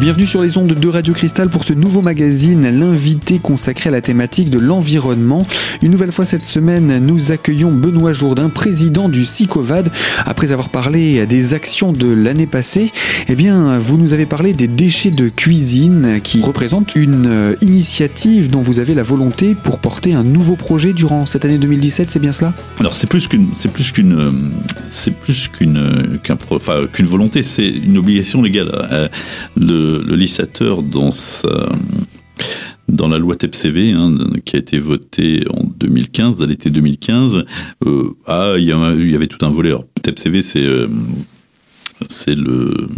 Bienvenue sur les ondes de Radio Cristal pour ce nouveau magazine, l'invité consacré à la thématique de l'environnement. Une nouvelle fois cette semaine, nous accueillons Benoît Jourdain, président du SICOVAD. Après avoir parlé des actions de l'année passée, eh bien, vous nous avez parlé des déchets de cuisine qui représentent une euh, initiative dont vous avez la volonté pour porter un nouveau projet durant cette année 2017, c'est bien cela? Alors, c'est plus qu'une, c'est plus qu'une, euh, qu'une, qu'un, enfin, qu'une volonté, c'est une obligation légale. Euh, le, législateur dans dans la loi TEPCV, hein, qui a été votée en 2015, à l'été 2015, euh, ah, il y, avait tout un volet. TEPCV, c'est euh, c'est le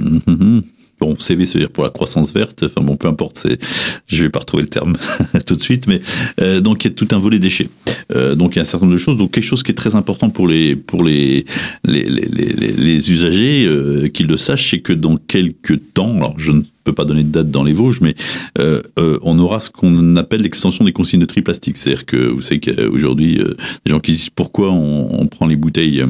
bon CV, c'est-à-dire pour la croissance verte. Enfin bon, peu importe, c'est je vais pas retrouver le terme tout de suite, mais euh, donc il y a tout un volet déchets. Euh, donc il y a un certain nombre de choses. Donc quelque chose qui est très important pour les pour les les les, les, les- usagers euh, qu'ils le sachent, c'est que dans quelques temps, alors je ne peux pas donner de date dans les Vosges, mais euh, on aura ce qu'on appelle l'extension des consignes de tri plastique. C'est-à-dire que vous savez qu'aujourd'hui, euh, des gens qui disent pourquoi on prend les bouteilles.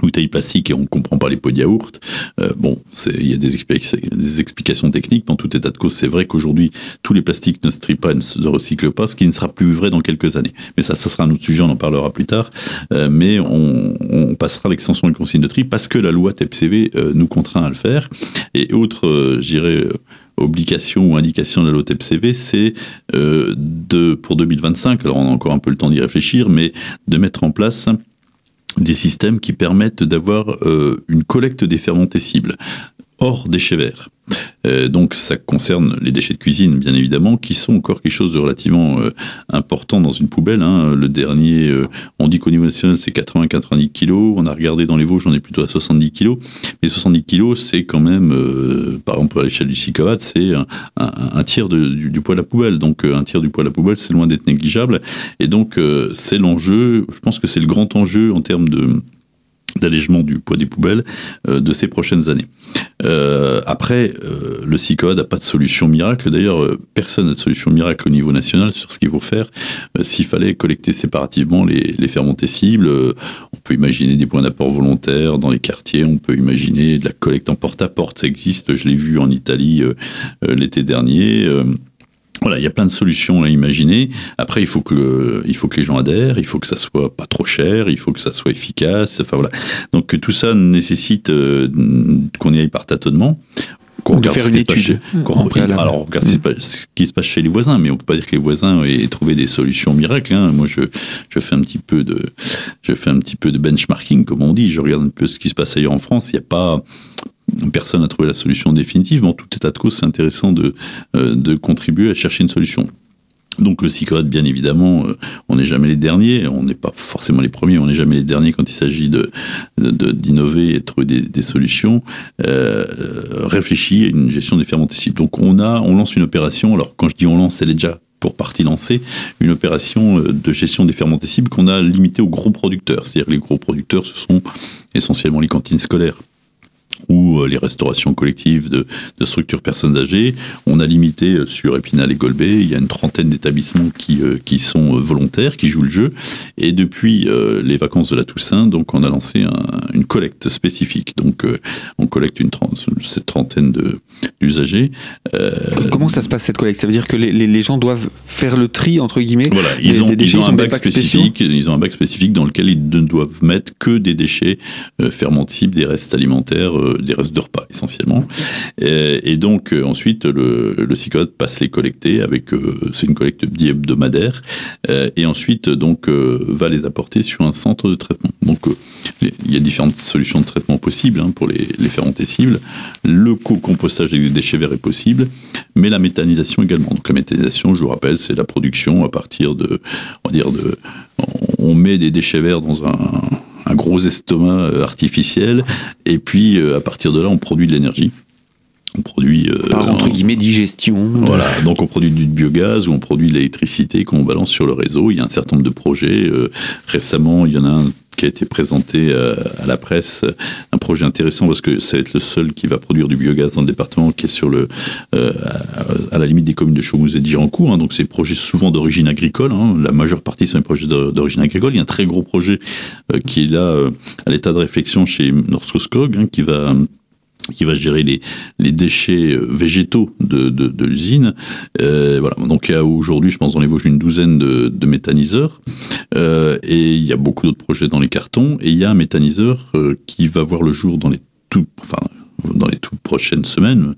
Bouteilles plastiques et on comprend pas les pots de yaourt. Euh, bon, il y a des, des explications techniques. Dans tout état de cause, c'est vrai qu'aujourd'hui, tous les plastiques ne se trient pas et ne se recyclent pas, ce qui ne sera plus vrai dans quelques années. Mais ça, ça sera un autre sujet, on en parlera plus tard. Euh, mais on, on passera l'extension des consignes de tri parce que la loi TEPCV euh, nous contraint à le faire. Et autre, euh, je dirais, euh, obligation ou indication de la loi TEPCV, c'est euh, de, pour 2025, alors on a encore un peu le temps d'y réfléchir, mais de mettre en place des systèmes qui permettent d'avoir euh, une collecte des fermentés cibles hors déchets verts. Euh, donc ça concerne les déchets de cuisine, bien évidemment, qui sont encore quelque chose de relativement euh, important dans une poubelle. hein. Le dernier, euh, on dit qu'au niveau national, c'est 80-90 kilos. On a regardé dans les Vosges, on est plutôt à 70 kilos. Mais 70 kilos, c'est quand même, euh, par exemple, à l'échelle du CICOVAT, c'est un, un- un tiers du, du poids de la poubelle. Donc euh, un tiers du poids de la poubelle, c'est loin d'être négligeable. Et donc euh, c'est l'enjeu, je pense que c'est le grand enjeu en termes de d'allègement du poids des poubelles euh, de ces prochaines années. Euh, après, euh, le CICOD n'a pas de solution miracle. D'ailleurs, euh, personne n'a de solution miracle au niveau national sur ce qu'il faut faire. Euh, S'il fallait collecter séparativement les, les fermentés cibles, euh, on peut imaginer des points d'apport volontaires dans les quartiers, on peut imaginer de la collecte en porte-à-porte. Ça existe, je l'ai vu en Italie l'été dernier. Voilà, il y a plein de solutions à imaginer. Après, il faut que il faut que les gens adhèrent, il faut que ça soit pas trop cher, il faut que ça soit efficace. Enfin voilà. Donc tout ça nécessite euh, qu'on y aille par tâtonnement. De faire une qui se passe étude alors on regarde ce qui se passe- chez les voisins, mais on peut pas dire que les voisins aient trouvé des solutions miracles. hein. Moi, je, je fais un petit peu de, je fais un petit peu de benchmarking, comme on dit. Je regarde un peu ce qui se passe ailleurs en France. Il n'y a pas personne n'a trouvé la solution définitive, mais en tout état de cause, c'est intéressant de, euh, de contribuer à chercher une solution. Donc le CICOD, bien évidemment, euh, on n'est jamais les derniers, on n'est pas forcément les premiers, on n'est jamais les derniers quand il s'agit de d'innover et de trouver des, solutions. Euh, réfléchit à une gestion des fermentés cibles. Donc on a, on lance une opération. Alors quand je dis on lance, elle est déjà pour partie lancée, une opération euh, de gestion des fermentés cibles qu'on a limitée aux gros producteurs. C'est-à-dire les gros producteurs, ce sont essentiellement les cantines scolaires ou euh, les restaurations collectives de, de structures personnes âgées. On a limité euh, sur Épinal et Golbet, il y a une trentaine d'établissements qui, euh, qui sont volontaires, qui jouent le jeu. Et depuis les vacances de la Toussaint, donc on a lancé un- une collecte spécifique. Donc on collecte une cette trentaine d'usagers. Euh, Comment ça se passe cette collecte? Ça veut dire que les, les- les gens doivent faire le tri, entre guillemets Voilà, Des- ils ont, des déchets ils ont un des bac spécifique. Ils ont un bac spécifique dans lequel ils ne doivent mettre que des déchets euh, fermentibles, des restes alimentaires, euh, des restes de repas essentiellement. Et, et donc euh, ensuite, le, le passe les collecter avec, euh, c'est une collecte bi-hebdomadaire, euh, et ensuite donc euh, va les apporter sur un centre de traitement. Donc euh, il y a différentes solutions de traitement possibles hein, pour les, les fermentés cibles. Le co-compostage des déchets verts est possible, mais la méthanisation également. Donc la méthanisation, je vous rappelle, c'est la production à partir de, on va dire de, on met des déchets verts dans un, un gros estomac euh, artificiel, et puis euh, à partir de là, on produit de l'énergie. On produit euh, Par entre en- guillemets digestion. voilà, donc on produit du biogaz ou on produit de l'électricité qu'on balance sur le réseau. Il y a un certain nombre de projets. Euh, récemment, il y en a un qui a été présenté euh, à la presse, un projet intéressant parce que ça va être le seul qui va produire du biogaz dans le département, qui est sur le euh, à, la limite des communes de Chaumouze et de Girancourt. hein. donc c'est des projets souvent d'origine agricole. hein. la majeure partie sont des projets d'o- d'origine agricole. Il y a un très gros projet euh, qui est là euh, à l'état de réflexion chez Norskog, hein, qui va qui va gérer les, les déchets euh, végétaux de, de, de l'usine. Euh, voilà. Donc aujourd'hui, je pense, les Vosges, une douzaine de, de méthaniseurs. Euh, et il y a beaucoup d'autres projets dans les cartons. Et il y a un méthaniseur euh, qui va voir le jour dans les tout, enfin, dans les toutes prochaines semaines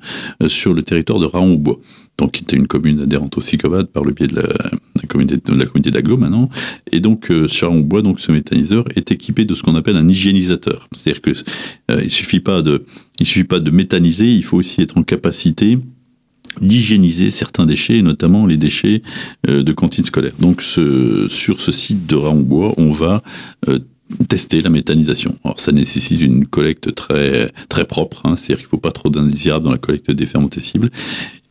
sur le territoire de Raon-au-Bois donc qui était une commune adhérente au SICOVAD par le biais de la, communauté de la d'Aglo maintenant. Et donc euh, sur Raon-au-Bois, donc ce méthaniseur est équipé de ce qu'on appelle un hygiénisateur. C'est-à-dire que euh, il suffit pas de il suffit pas de méthaniser, il faut aussi être en capacité d'hygiéniser certains déchets, et notamment les déchets euh, de cantine scolaire. Donc sur ce site de Raon-Bois, on va euh, tester la méthanisation. Alors ça nécessite une collecte très très propre, hein, c'est-à-dire qu'il ne faut pas trop d'indésirables dans la collecte des fermentescibles.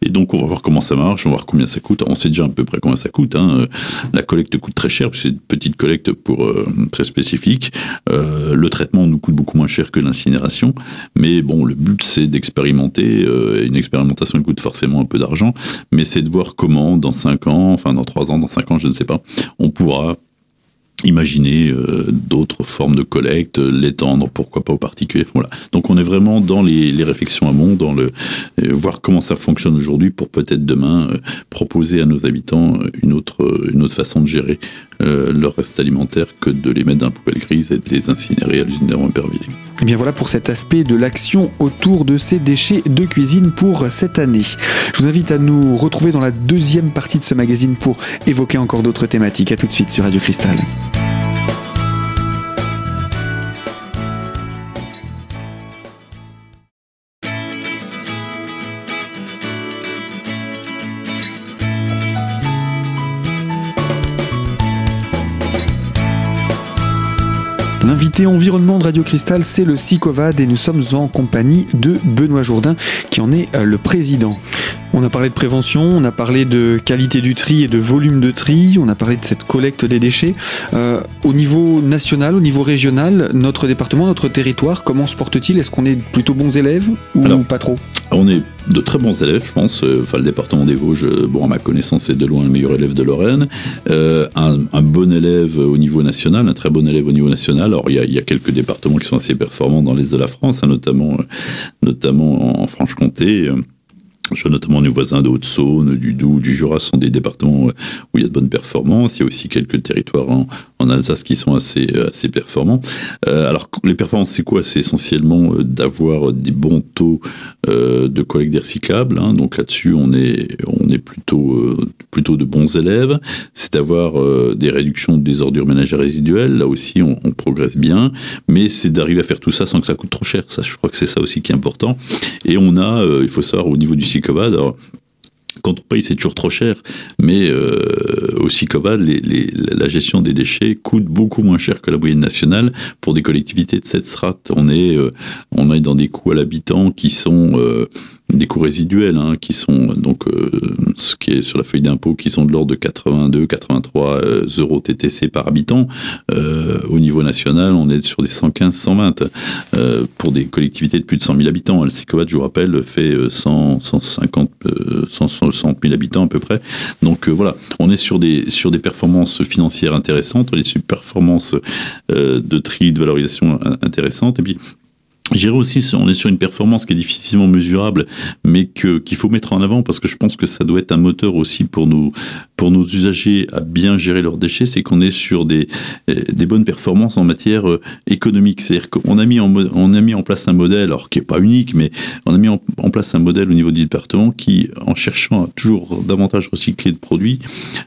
Et donc on va voir comment ça marche, on va voir combien ça coûte. On sait déjà à peu près combien ça coûte. Hein. La collecte coûte très cher, c'est une petite collecte pour euh, très spécifique. Euh, le traitement nous coûte beaucoup moins cher que l'incinération, mais bon, le but c'est d'expérimenter. Euh, une expérimentation coûte forcément un peu d'argent, mais c'est de voir comment dans 5 ans, enfin dans 3 ans, dans 5 ans, je ne sais pas, on pourra imaginer euh, d'autres formes de collecte, l'étendre, pourquoi pas aux particuliers. Voilà. Donc on est vraiment dans les, les réflexions amont, dans le euh, voir comment ça fonctionne aujourd'hui pour peut-être demain euh, proposer à nos habitants une autre une autre façon de gérer euh, leur reste alimentaire que de les mettre dans la poubelle grise et de les incinérer à l'usine d'Hermann-Perville. Et bien voilà pour cet aspect de l'action autour de ces déchets de cuisine pour cette année. Je vous invite à nous retrouver dans la deuxième partie de ce magazine pour évoquer encore d'autres thématiques. À tout de suite sur Radio Cristal. L'invité environnement de Radio Cristal, c'est le SICOVAD et nous sommes en compagnie de Benoît Jourdain qui en est euh, le président. On a parlé de prévention, on a parlé de qualité du tri et de volume de tri, on a parlé de cette collecte des déchets. Euh, au niveau national, au niveau régional, notre département, notre territoire, comment se porte-t-il? Est-ce qu'on est plutôt bons élèves ou Alors, pas trop? On est de très bons élèves, je pense. Euh, Enfin, le département des Vosges, euh, bon, à ma connaissance, c'est de loin le meilleur élève de Lorraine. Euh, un, un bon élève au niveau national, un très bon élève au niveau national. Alors, il y a, il y a quelques départements qui sont assez performants dans l'est de la France, hein, notamment, notamment en Franche-Comté. Je vois notamment nos voisins de Haute-Saône, du Doubs, du Jura sont des départements euh, où il y a de bonnes performances. Il y a aussi quelques territoires en, en Alsace qui sont assez, euh, assez performants. Euh, alors, les performances, c'est quoi? C'est essentiellement euh, d'avoir des bons taux de collecte des recyclables. hein. Donc là-dessus, on est, on est plutôt, plutôt de bons élèves. C'est d'avoir des réductions des ordures ménagères résiduelles. Là aussi, on, progresse bien. Mais c'est d'arriver à faire tout ça sans que ça coûte trop cher. Ça, je crois que c'est ça aussi qui est important. Et on a, il faut savoir, au niveau du alors, quand on paye, c'est toujours trop cher, mais euh, au SICOVAD, les, les, la gestion des déchets coûte beaucoup moins cher que la moyenne nationale pour des collectivités de cette strate. On est, euh, on est dans des coûts à l'habitant qui sont euh, des coûts résiduels, hein, qui sont donc euh, ce qui est sur la feuille d'impôt, qui sont de l'ordre de 82, 83 euh, euros TTC par habitant. Au niveau national, on est sur des 115, 120 euh, pour des collectivités de plus de 100 000 habitants. Le SICOVAD, je vous rappelle, fait euh, 100, 150, euh, 160 000 habitants à peu près. Donc euh, voilà, on est sur des sur des performances financières intéressantes, des performances euh, de tri, de valorisation in- intéressantes. Et puis je dirais aussi, on est sur une performance qui est difficilement mesurable, mais que qu'il faut mettre en avant parce que je pense que ça doit être un moteur aussi pour nos pour nos usagers à bien gérer leurs déchets, c'est qu'on est sur des euh, des bonnes performances en matière euh, économique. C'est-à-dire qu'on a mis en a mis en place un modèle, alors qui est pas unique, mais on a mis en, en place un modèle au niveau du département qui, en cherchant à toujours davantage recycler de produits,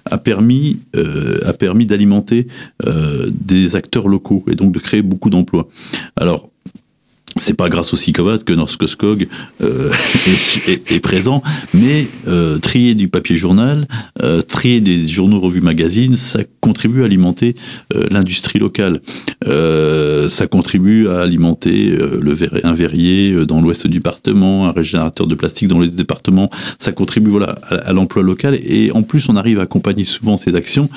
a permis euh, permis d'alimenter euh, des acteurs locaux et donc de créer beaucoup d'emplois. Alors c'est pas grâce au SICOVAD que Norske Skog euh, est, est- est présent, mais euh, trier du papier journal, euh, trier des journaux, revues, magazines, ça contribue à alimenter euh, l'industrie locale. Euh, ça contribue à alimenter euh, le un verrier dans l'ouest du département, un régénérateur de plastique dans l'est du département. Ça contribue voilà à, l'emploi local et en plus on arrive à accompagner souvent ces actions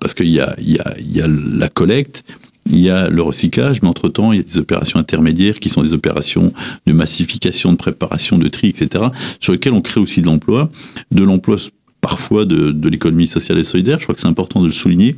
parce qu'il y a, y, a, y a la collecte, il y a le recyclage, mais entre-temps, il y a des opérations intermédiaires qui sont des opérations de massification, de préparation, de tri, etc., sur lesquelles on crée aussi de l'emploi, de l'emploi parfois de, l'économie sociale et solidaire, je crois que c'est important de le souligner,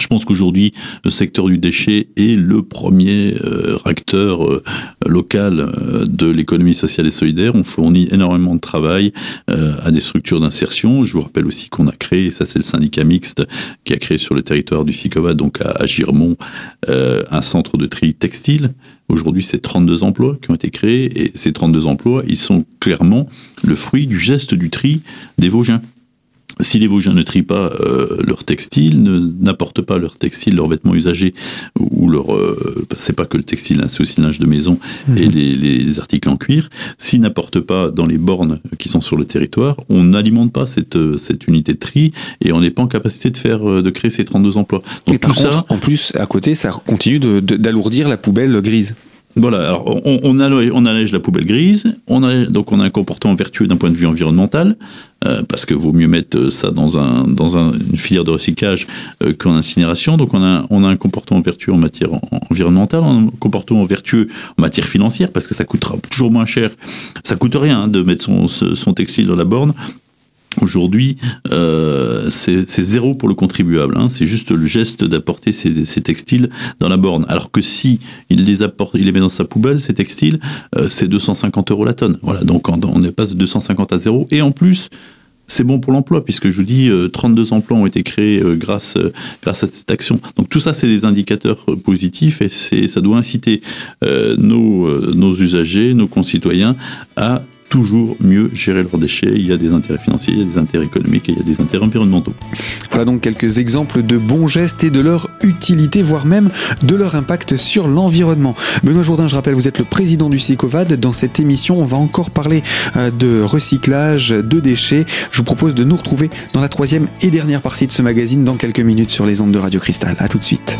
Je pense qu'aujourd'hui, le secteur du déchet est le premier euh, acteur euh, local euh, de l'économie sociale et solidaire. On fournit énormément de travail à des structures d'insertion. Je vous rappelle aussi qu'on a créé, ça c'est le syndicat mixte qui a créé sur le territoire du SICOVA, donc à, à Girmont, un centre de tri textile. Aujourd'hui, c'est 32 emplois qui ont été créés et ces 32 emplois, ils sont clairement le fruit du geste du tri des Vosgiens si les Vosgiens ne trient pas euh, leur textile, n'apportent pas leur textile, leurs vêtements usagés, ou leur, euh, c'est pas que le textile, hein, c'est aussi le linge de maison et mhm. les, articles en cuir, s'ils n'apportent pas dans les bornes qui sont sur le territoire, on n'alimente pas cette, cette unité de tri et on n'est pas en capacité de faire, euh, de créer ces 32 emplois. Donc tout ça, en plus, à côté, ça continue d'alourdir la poubelle grise. Voilà, alors on, allège, la poubelle grise, on a, donc on a un comportement vertueux d'un point de vue environnemental, euh, parce que vaut mieux mettre ça dans, un, dans un, une filière de recyclage euh, qu'en incinération. Donc on a, on a un comportement vertueux en matière environnementale, un comportement vertueux en matière financière, parce que ça coûtera toujours moins cher. Ça coûte rien hein, de mettre son textile dans la borne. Aujourd'hui, euh, c'est zéro pour le contribuable. Hein. C'est juste le geste d'apporter ces, textiles dans la borne. Alors que si il les apporte, il met dans sa poubelle, ces textiles, euh, c'est 250 euros la tonne. Voilà, donc on, on passe de 250 à zéro. Et en plus, c'est bon pour l'emploi, puisque je vous dis, 32 euh, emplois ont été créés euh, grâce, grâce à cette action. Donc tout ça, c'est des indicateurs positifs et ça doit inciter nos usagers, nos concitoyens à toujours mieux gérer leurs déchets. Il y a des intérêts financiers, il y a des intérêts économiques et il y a des intérêts environnementaux. Voilà donc quelques exemples de bons gestes et de leur utilité, voire même de leur impact sur l'environnement. Benoît Jourdain, je rappelle, vous êtes le président du SICOVAD. Dans cette émission, on va encore parler euh, de recyclage, de déchets. Je vous propose de nous retrouver dans la troisième et dernière partie de ce magazine dans quelques minutes sur les ondes de Radio Cristal. A tout de suite.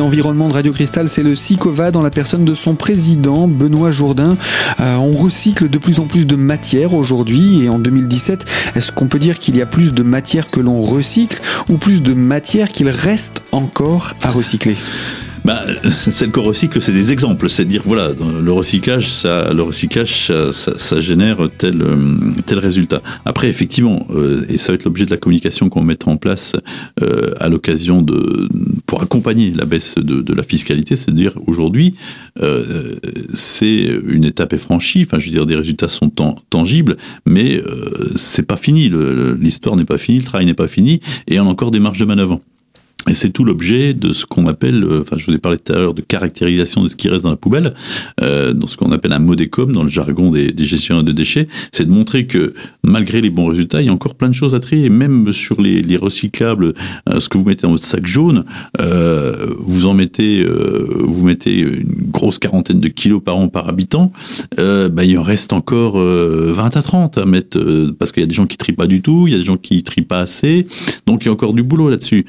Environnement de Radio Cristal, c'est le SICOVA dans la personne de son président, Benoît Jourdain. Euh, on recycle de plus en plus de matière aujourd'hui et en 2017, est-ce qu'on peut dire qu'il y a plus de matière que l'on recycle ou plus de matière qu'il reste encore à recycler? Bah, celle qu'on recycle, c'est des exemples. C'est dire, voilà, le recyclage, ça, le recyclage, ça, génère tel, euh, tel résultat. Après, effectivement, euh, et ça va être l'objet de la communication qu'on mettra en place euh, à l'occasion de, pour accompagner la baisse de, la fiscalité, c'est à dire aujourd'hui, c'est une étape est franchie. Enfin, je veux dire, des résultats sont tangibles, mais c'est pas fini. L'histoire n'est pas finie, le travail n'est pas fini, et on a encore des marges de manœuvre. Et c'est tout l'objet de ce qu'on appelle, euh, enfin je vous ai parlé tout à l'heure de caractérisation de ce qui reste dans la poubelle, euh, dans ce qu'on appelle un modécom dans le jargon des, gestionnaires de déchets, c'est de montrer que malgré les bons résultats, il y a encore plein de choses à trier, même sur les, les recyclables, euh, ce que vous mettez dans votre sac jaune, euh, vous en mettez, euh, vous mettez une grosse quarantaine de kilos par an par habitant, bah, il en reste encore 20 à 30 à mettre, parce qu'il y a des gens qui trient pas du tout, il y a des gens qui trient pas assez, donc il y a encore du boulot là-dessus.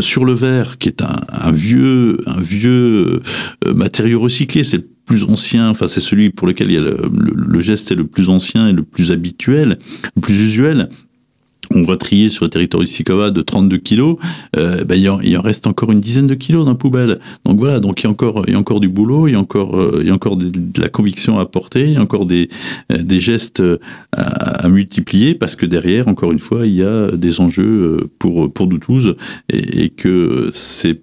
Sur le verre, qui est un, vieux, vieux euh, matériau recyclé, c'est le plus ancien, enfin c'est celui pour lequel il y a le, geste est le plus ancien et le plus habituel, le plus usuel on va trier sur le territoire du Sikova de 32 kilos, euh, ben, il, en, reste encore une dizaine de kilos dans la poubelle. Donc voilà, donc il y a encore, il y a encore du boulot, il y a encore, euh, il y a encore de, la conviction à porter, il y a encore des, euh, gestes à, multiplier parce que derrière, encore une fois, il y a des enjeux pour, pour nous et, que c'est,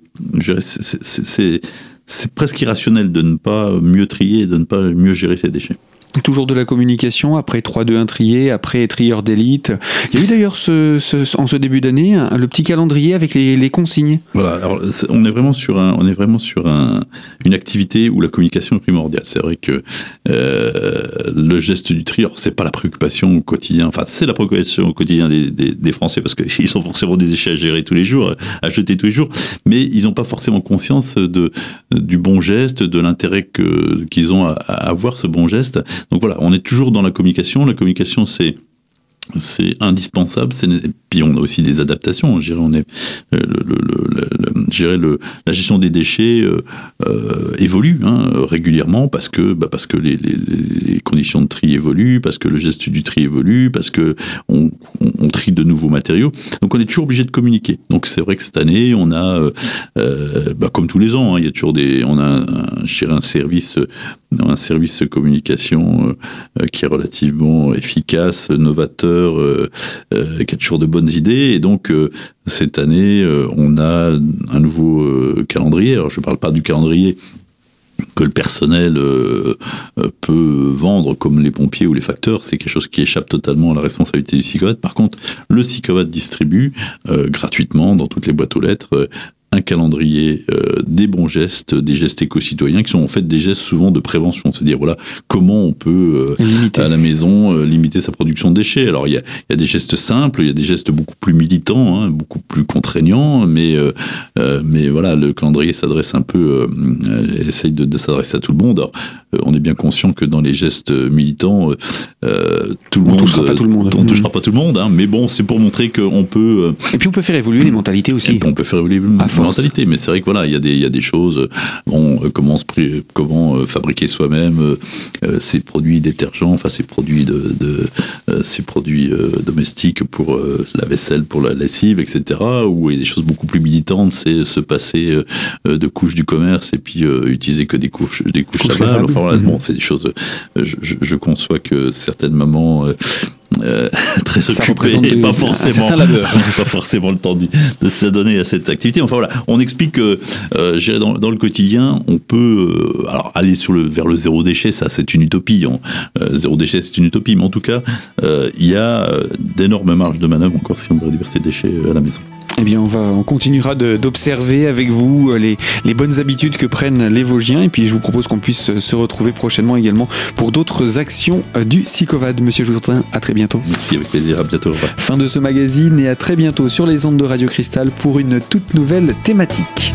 c'est presque irrationnel de ne pas mieux trier, de ne pas mieux gérer ces déchets. Toujours de la communication, après 3-2-1 trié, après trieur d'élite. Il y a eu d'ailleurs en ce début d'année le petit calendrier avec les, consignes. Voilà, on est vraiment sur, un, on est vraiment sur un, une activité où la communication est primordiale. C'est vrai que euh, le geste du tri, c'est pas la préoccupation au quotidien, enfin c'est la préoccupation au quotidien des, des, Français parce qu'ils ont forcément des déchets à gérer tous les jours, à jeter tous les jours, mais ils n'ont pas forcément conscience de, du bon geste, de l'intérêt qu'ils ont à, à avoir ce bon geste. Donc voilà, on est toujours dans la communication. La communication, c'est c'est indispensable. Puis on a aussi des adaptations. On est, euh, la gestion des déchets évolue hein, régulièrement parce que, bah, parce que les, les, conditions de tri évoluent, parce que le geste du tri évolue, parce que on, on, trie de nouveaux matériaux. Donc on est toujours obligé de communiquer. Donc c'est vrai que cette année, on a, bah, comme tous les ans, hein, il y a toujours des, on a un, un service, un service communication qui est relativement efficace, novateur, euh, euh, qui a toujours de bonnes idées. Et donc, euh, cette année, on a un nouveau calendrier. Alors, je ne parle pas du calendrier que le personnel peut vendre comme les pompiers ou les facteurs, c'est quelque chose qui échappe totalement à la responsabilité du SICOVAD. Par contre, le SICOVAD distribue gratuitement dans toutes les boîtes aux lettres un calendrier euh, des bons gestes, des gestes éco-citoyens qui sont en fait des gestes souvent de prévention, c'est-à-dire voilà comment on peut euh, à la maison euh, limiter sa production de déchets. Alors il y a, y a, des gestes simples, il y a des gestes beaucoup plus militants, hein, beaucoup plus contraignants, mais mais voilà le calendrier s'adresse un peu, essaye de, de s'adresser à tout le monde. Alors, on est bien conscient que dans les gestes militants, tout le on monde, touchera pas tout le monde, on touchera pas tout le monde, hein, mais bon c'est pour montrer qu'on peut. Et puis on peut faire évoluer les mentalités aussi. on peut faire évoluer mentalité. Mais c'est vrai que voilà, il y a des, il y a des choses. Bon, euh, comment, comment euh, fabriquer soi-même euh, ces produits détergents, enfin ces produits de, de ces produits domestiques pour la vaisselle, pour la lessive, etc. Où il y a des choses beaucoup plus militantes, c'est se passer de couches du commerce et puis utiliser que des couches, des couches, lavables. Enfin voilà, bon, mhm. c'est des choses. Je, je, je, conçois que certaines mamans euh, très occupé et pas forcément, pas forcément le temps de, de s'adonner à cette activité. Enfin voilà, on explique que euh, dans, dans, le quotidien, on peut euh, alors aller sur le vers le zéro déchet, ça c'est une utopie. Zéro déchet, c'est une utopie, mais en tout cas, il y a d'énormes marges de manœuvre encore si on veut réduire ses déchets à la maison. Eh bien, on, va, on continuera d'observer avec vous les, les, bonnes habitudes que prennent les Vosgiens. Et puis, je vous propose qu'on puisse se retrouver prochainement également pour d'autres actions du SICOVAD. Monsieur Jourdain, à très bientôt. Merci, avec plaisir. À bientôt. Fin de ce magazine et à très bientôt sur les ondes de Radio Cristal pour une toute nouvelle thématique.